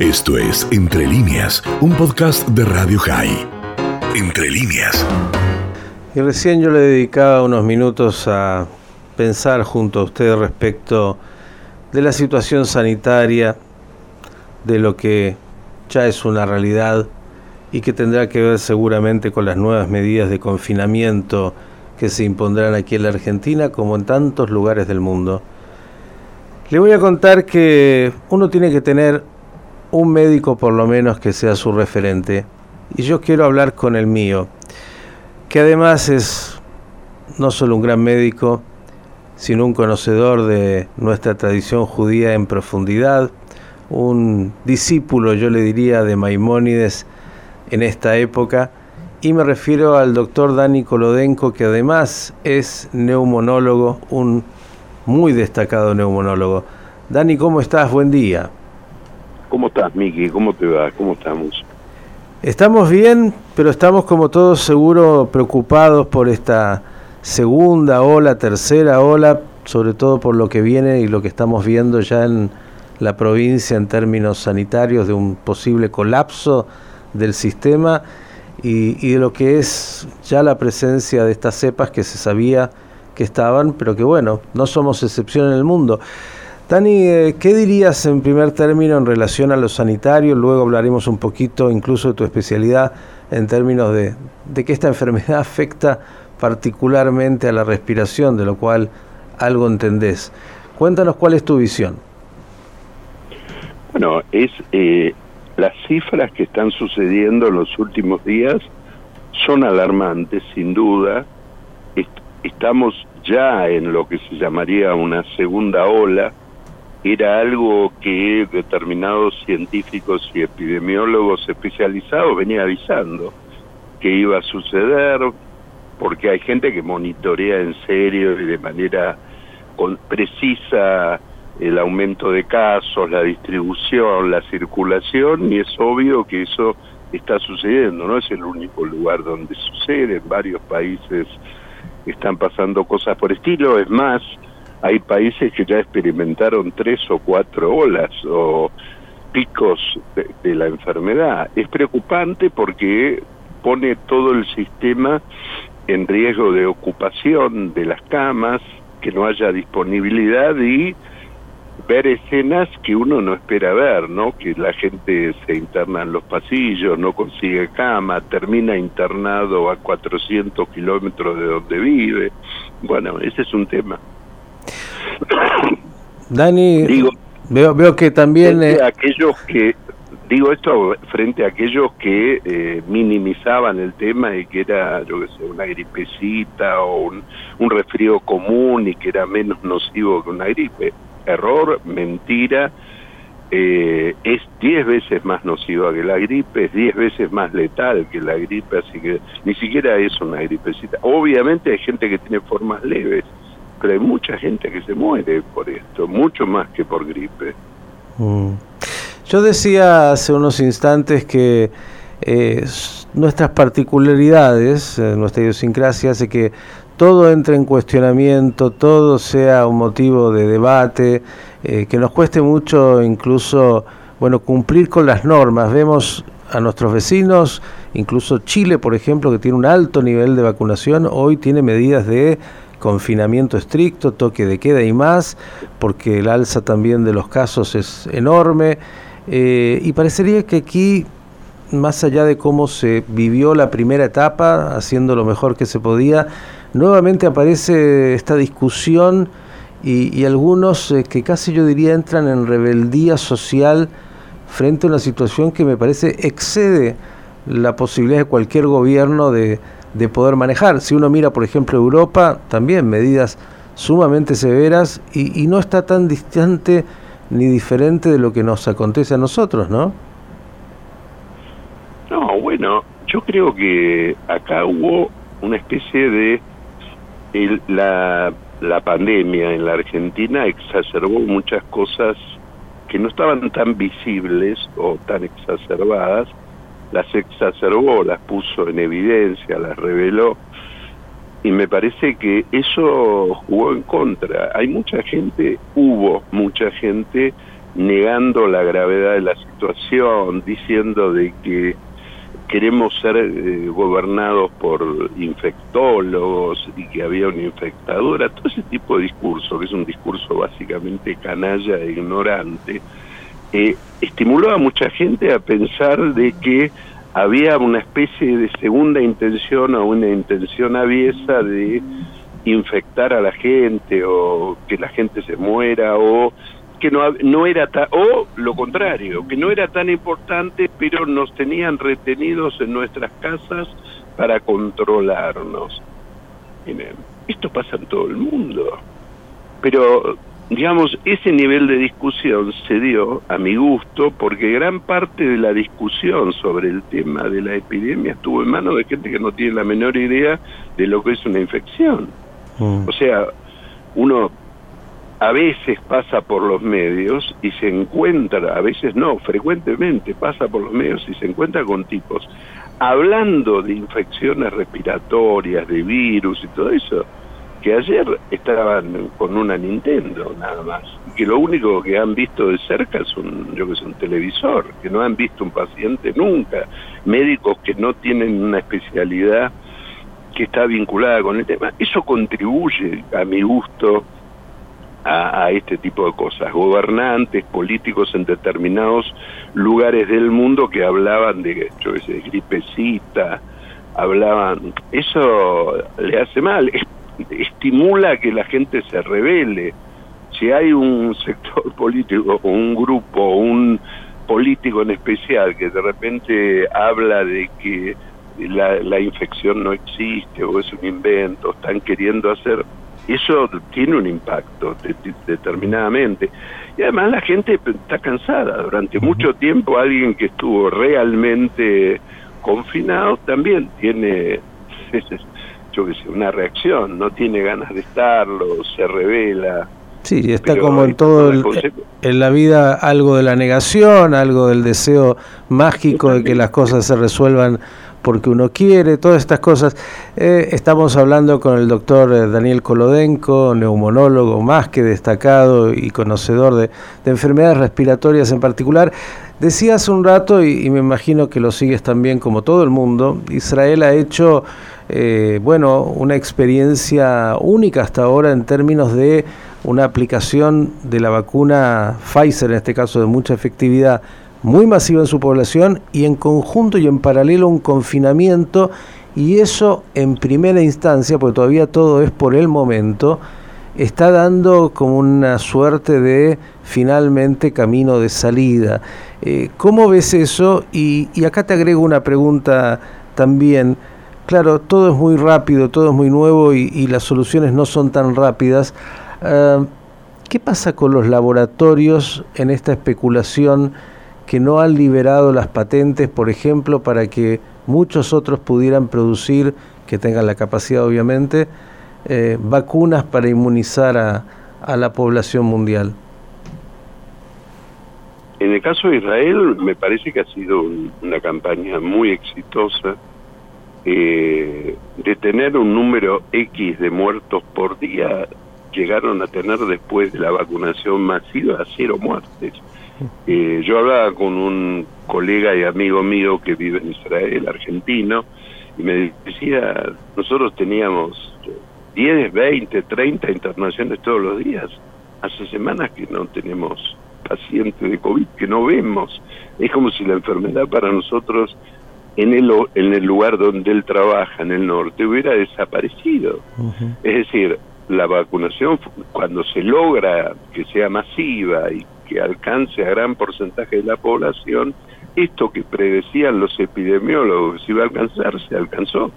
Esto es Entre líneas, un podcast de Radio High. Entre líneas. Y recién yo le dedicaba unos minutos a pensar junto a usted respecto de la situación sanitaria, de lo que ya es una realidad y que tendrá que ver seguramente con las nuevas medidas de confinamiento que se impondrán aquí en la Argentina como en tantos lugares del mundo. Le voy a contar que uno tiene que tener un médico por lo menos que sea su referente y yo quiero hablar con el mío, que además es no solo un gran médico, sino un conocedor de nuestra tradición judía en profundidad, un discípulo, yo le diría, de Maimónides en esta época, y me refiero al doctor Dani Kolodenko, que además es neumonólogo, un muy destacado neumonólogo. Dani, ¿cómo estás? Buen día. ¿Cómo estás, Miki? ¿Cómo te va? ¿Cómo estamos? Estamos bien, pero estamos como todos seguro preocupados por esta segunda ola, tercera ola, sobre todo por lo que viene y lo que estamos viendo ya en la provincia en términos sanitarios de un posible colapso del sistema y, y de lo que es ya la presencia de estas cepas que se sabía que estaban, pero que bueno, no somos excepción en el mundo. Dani, eh, ¿qué dirías en primer término en relación a lo sanitario? Luego hablaremos un poquito incluso de tu especialidad en términos de, que esta enfermedad afecta particularmente a la respiración, de lo cual algo entendés. Cuéntanos cuál es tu visión. Bueno, es eh, las cifras que están sucediendo en los últimos días son alarmantes, sin duda. estamos ya en lo que se llamaría una segunda ola. Era algo que determinados científicos y epidemiólogos especializados venían avisando que iba a suceder, porque hay gente que monitorea en serio y de manera precisa el aumento de casos, la distribución, la circulación, y es obvio que eso está sucediendo, no es el único lugar donde sucede, en varios países están pasando cosas por estilo, es más, hay países que ya experimentaron tres o cuatro olas o picos de, de la enfermedad. Es preocupante porque pone todo el sistema en riesgo de ocupación de las camas, que no haya disponibilidad y ver escenas que uno no espera ver, ¿no? Que la gente se interna en los pasillos, no consigue cama, termina internado a 400 kilómetros de donde vive. Bueno, ese es un tema. Dani, Digo, veo, veo que también... Eh... Aquellos que Digo esto frente a aquellos que eh, minimizaban el tema y que era, yo que sé, una gripecita o un, un resfrío común y que era menos nocivo que una gripe. Error, mentira, eh, es 10 veces más nociva que la gripe, es 10 veces más letal que la gripe, así que ni siquiera es una gripecita. Obviamente hay gente que tiene formas leves, pero hay mucha gente que se muere por esto, mucho más que por gripe. Mm. Yo decía hace unos instantes que eh, nuestras particularidades, eh, nuestra idiosincrasia hace que todo entre en cuestionamiento, todo sea un motivo de debate, eh, que nos cueste mucho incluso bueno cumplir con las normas. Vemos a nuestros vecinos, incluso Chile, por ejemplo, que tiene un alto nivel de vacunación, hoy tiene medidas de confinamiento estricto, toque de queda y más, porque el alza también de los casos es enorme. Eh, y parecería que aquí, más allá de cómo se vivió la primera etapa, haciendo lo mejor que se podía, nuevamente aparece esta discusión y, algunos eh, que casi yo diría entran en rebeldía social frente a una situación que me parece excede la posibilidad de cualquier gobierno de, de poder manejar. Si uno mira, por ejemplo, Europa, también medidas sumamente severas y, y no está tan distante ni diferente de lo que nos acontece a nosotros, ¿no? No, bueno, yo creo que acá hubo una especie de la, la pandemia en la Argentina exacerbó muchas cosas que no estaban tan visibles o tan exacerbadas, las exacerbó, las puso en evidencia, las reveló y me parece que eso jugó en contra. Hay mucha gente, hubo mucha gente negando la gravedad de la situación, diciendo de que queremos ser eh, gobernados por infectólogos y que había una infectadora, todo ese tipo de discurso, que es un discurso básicamente canalla e ignorante, eh, estimuló a mucha gente a pensar de que había una especie de segunda intención o una intención aviesa de infectar a la gente o que la gente se muera o que no, no era tan, o lo contrario, que no era tan importante, pero nos tenían retenidos en nuestras casas para controlarnos. Esto pasa en todo el mundo. Pero, digamos, ese nivel de discusión se dio, a mi gusto, porque gran parte de la discusión sobre el tema de la epidemia estuvo en manos de gente que no tiene la menor idea de lo que es una infección. Mm. O sea, uno a veces pasa por los medios y se encuentra, a veces no, frecuentemente pasa por los medios y se encuentra con tipos hablando de infecciones respiratorias, de virus y todo eso, que ayer estaban con una Nintendo nada más, y que lo único que han visto de cerca es un, yo que sé, un televisor, que no han visto un paciente nunca, médicos que no tienen una especialidad que está vinculada con el tema. Eso contribuye, a mi gusto, a, este tipo de cosas. Gobernantes, políticos en determinados lugares del mundo que hablaban de, yo de gripecita, hablaban, eso le hace mal, estimula que la gente se revele. Si hay un sector político o un grupo o un político en especial que de repente habla de que la, la infección no existe o es un invento, están queriendo hacer eso tiene un impacto determinadamente. Y además la gente está cansada. Durante mucho tiempo alguien que estuvo realmente confinado también tiene, yo qué sé, una reacción, no tiene ganas de estarlo, se revela. Sí, está como en todo en la vida algo de la negación, algo del deseo mágico de que las cosas se resuelvan porque uno quiere, todas estas cosas. Eh, estamos hablando con el doctor eh, Daniel Kolodenko, neumonólogo más que destacado y conocedor de, enfermedades respiratorias en particular. Decía hace un rato, y, me imagino que lo sigues también como todo el mundo, Israel ha hecho, eh, bueno, una experiencia única hasta ahora en términos de una aplicación de la vacuna Pfizer, en este caso de mucha efectividad, muy masiva en su población y en conjunto y en paralelo un confinamiento y eso en primera instancia, porque todavía todo es por el momento, está dando como una suerte de finalmente camino de salida. Eh, ¿Cómo ves eso? Y, acá te agrego una pregunta también. Claro, todo es muy rápido, todo es muy nuevo y, las soluciones no son tan rápidas. Ah, ¿Qué pasa con los laboratorios en esta especulación? que no han liberado las patentes, por ejemplo, para que muchos otros pudieran producir, que tengan la capacidad obviamente, eh, vacunas para inmunizar a, la población mundial? En el caso de Israel, me parece que ha sido una campaña muy exitosa. Eh, de tener un número X de muertos por día, llegaron a tener después de la vacunación masiva cero muertes. Eh, yo hablaba con un colega y amigo mío que vive en Israel, argentino, y me decía, nosotros teníamos 10, 20, 30 internaciones todos los días. Hace semanas que no tenemos pacientes de COVID, que no vemos. Es como si la enfermedad para nosotros en el, en el lugar donde él trabaja, en el norte, hubiera desaparecido. Es decir, la vacunación, cuando se logra que sea masiva y que alcance a gran porcentaje de la población, esto que predecían los epidemiólogos se iba a alcanzar, se alcanzó.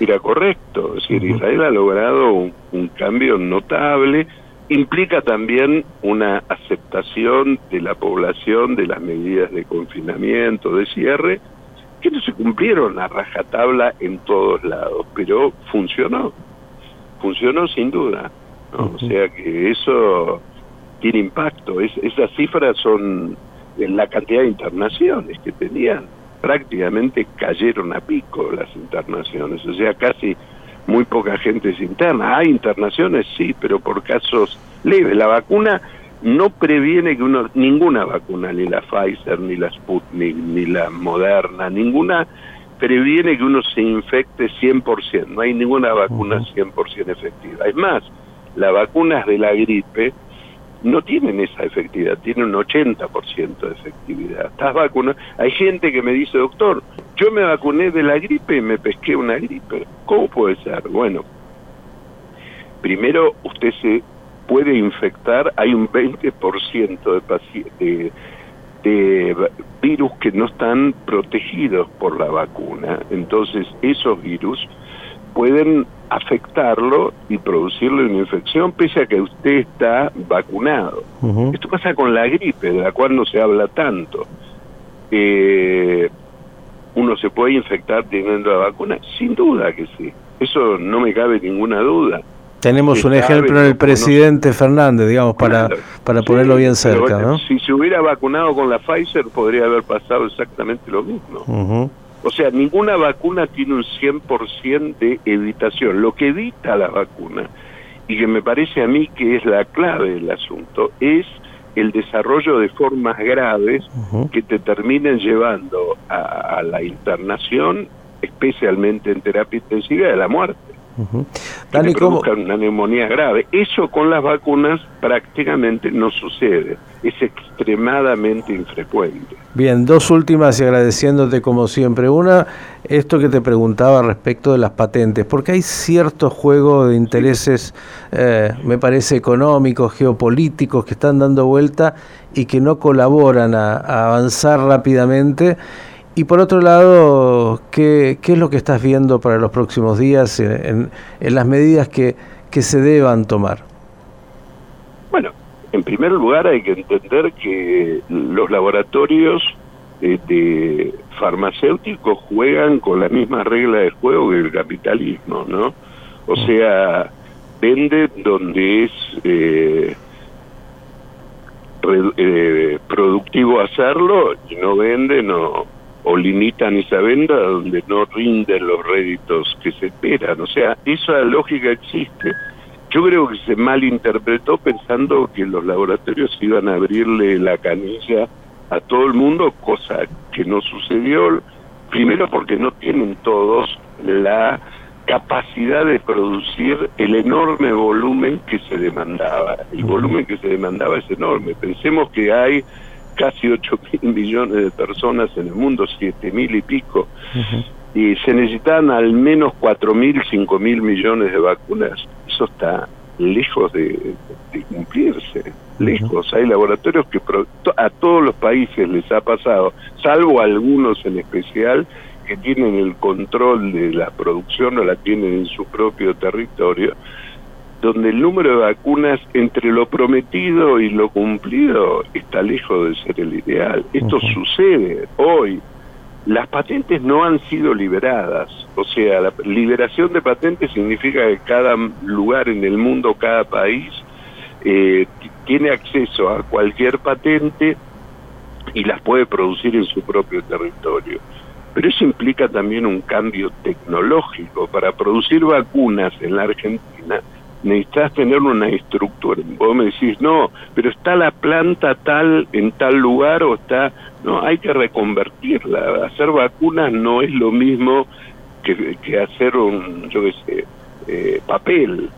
Era correcto, es decir, Israel ha logrado un, cambio notable, implica también una aceptación de la población de las medidas de confinamiento, de cierre, que no se cumplieron a rajatabla en todos lados, pero funcionó, funcionó sin duda. O sea que eso tiene impacto. Es, esas cifras son en la cantidad de internaciones que tenían. Prácticamente cayeron a pico las internaciones, o sea, casi muy poca gente es interna. Hay internaciones, sí, pero por casos leves. La vacuna no previene que uno, ninguna vacuna, ni la Pfizer, ni la Sputnik, ni la Moderna, ninguna previene que uno se infecte 100%, no hay ninguna vacuna 100% efectiva. Es más, las vacunas de la gripe no tienen esa efectividad, tienen un 80% de efectividad. Estás vacunado. Hay gente que me dice, doctor, yo me vacuné de la gripe y me pesqué una gripe. ¿Cómo puede ser? Bueno, primero usted se puede infectar, hay un 20% de, de, de virus que no están protegidos por la vacuna. Entonces, esos virus pueden afectarlo y producirle una infección pese a que usted está vacunado. Esto pasa con la gripe, de la cual no se habla tanto. Eh, ¿Uno se puede infectar teniendo la vacuna? Sin duda que sí. Eso no me cabe ninguna duda. Tenemos un ejemplo en el presidente Fernández, digamos, para, para ponerlo bien cerca. ¿no? Si se hubiera vacunado con la Pfizer, podría haber pasado exactamente lo mismo. O sea, ninguna vacuna tiene un 100% de evitación. Lo que evita la vacuna, y que me parece a mí que es la clave del asunto, es el desarrollo de formas graves que te terminen llevando a, a la internación, especialmente en terapia intensiva, de la muerte que provocan una neumonía grave. Eso con las vacunas prácticamente no sucede, es extremadamente infrecuente. Bien, dos últimas y agradeciéndote como siempre. Una, esto que te preguntaba respecto de las patentes, porque hay cierto juego de intereses, eh, me parece, económicos, geopolíticos, que están dando vuelta y que no colaboran a avanzar rápidamente y por otro lado, ¿qué, ¿qué, es lo que estás viendo para los próximos días en, en, las medidas que, que, se deban tomar? Bueno, en primer lugar hay que entender que los laboratorios de, de farmacéuticos juegan con la misma regla de juego que el capitalismo, ¿no? O mm. sea, vende donde es eh, eh, productivo hacerlo y no vende, no o limitan esa venda donde no rinden los réditos que se esperan. O sea, esa lógica existe. Yo creo que se malinterpretó pensando que los laboratorios iban a abrirle la canilla a todo el mundo, cosa que no sucedió, primero porque no tienen todos la capacidad de producir el enorme volumen que se demandaba. El volumen que se demandaba es enorme. Pensemos que hay casi 8 mil millones de personas en el mundo, 7 mil y pico, y se necesitan al menos 4 mil, 5 mil millones de vacunas. Eso está lejos de, cumplirse, lejos. Hay laboratorios que a todos los países les ha pasado, salvo algunos en especial, que tienen el control de la producción o la tienen en su propio territorio, donde el número de vacunas entre lo prometido y lo cumplido está lejos de ser el ideal. Esto sucede hoy. Las patentes no han sido liberadas, o sea, la liberación de patentes significa que cada lugar en el mundo, cada país, eh, tiene acceso a cualquier patente y las puede producir en su propio territorio. Pero eso implica también un cambio tecnológico. Para producir vacunas en la Argentina necesitas tener una estructura. Vos me decís, no, pero está la planta tal en tal lugar o está... No, hay que reconvertirla. Hacer vacunas no es lo mismo que, que hacer un, yo qué sé, eh, papel.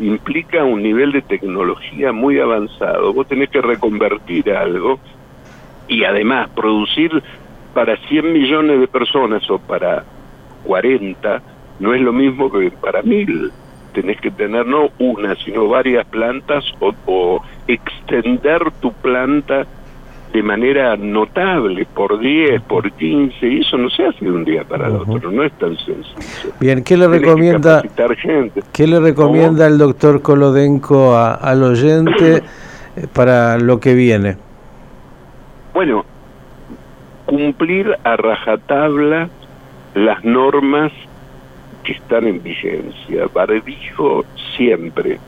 Implica un nivel de tecnología muy avanzado. Vos tenés que reconvertir algo y además producir para 100 millones de personas o para 40 no es lo mismo que para mil tenés que tener no una, sino varias plantas o, extender tu planta de manera notable, por 10, por 15, y eso no se hace de un día para el otro, no es tan sencillo. Bien, ¿qué le recomienda, ¿qué le recomienda el doctor Colodenco al oyente eh, para lo que viene? Bueno, cumplir a rajatabla las normas que están en vigencia. Barbijo siempre,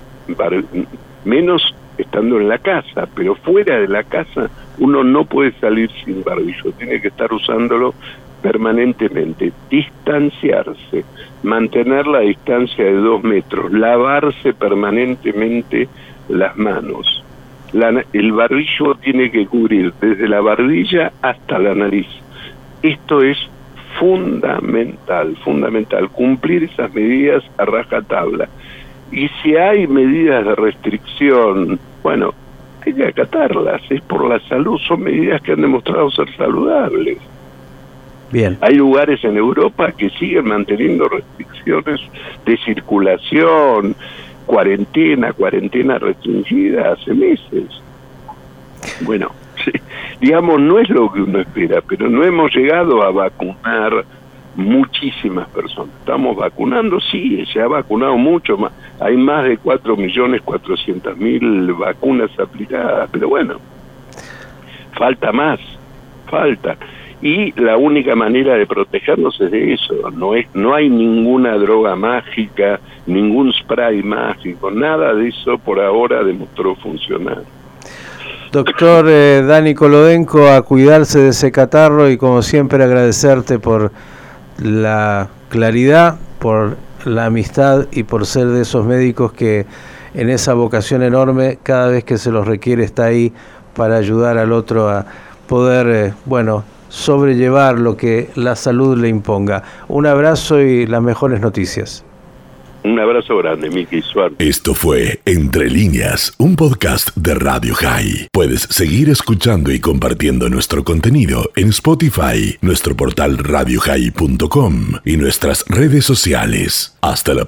menos estando en la casa, pero fuera de la casa uno no puede salir sin barbijo, tiene que estar usándolo permanentemente, distanciarse, mantener la distancia de dos metros, lavarse permanentemente las manos. el barrillo tiene que cubrir desde la barbilla hasta la nariz. Esto es fundamental, fundamental, cumplir esas medidas a rajatabla. Y si hay medidas de restricción, bueno, hay que acatarlas, es por la salud, son medidas que han demostrado ser saludables. Bien. Hay lugares en Europa que siguen manteniendo restricciones de circulación, cuarentena, cuarentena restringida hace meses. Bueno, digamos, no es lo que uno espera, pero no hemos llegado a vacunar muchísimas personas. Estamos vacunando, sí, se ha vacunado mucho más. Hay más de 4.400.000 vacunas aplicadas, pero bueno, falta más, falta. Y la única manera de protegernos es de eso, no, es, no hay ninguna droga mágica, ningún spray mágico, nada de eso por ahora demostró funcionar. Doctor eh, Dani Colodenco, a cuidarse de ese catarro y como siempre agradecerte por la claridad, por la amistad y por ser de esos médicos que en esa vocación enorme, cada vez que se los requiere, está ahí para ayudar al otro a poder, eh, bueno, sobrellevar lo que la salud le imponga. Un abrazo y las mejores noticias. Un abrazo grande, Miki Suárez. Esto fue Entre Líneas, un podcast de Radio High. Puedes seguir escuchando y compartiendo nuestro contenido en Spotify, nuestro portal radiohigh.com y nuestras redes sociales. Hasta la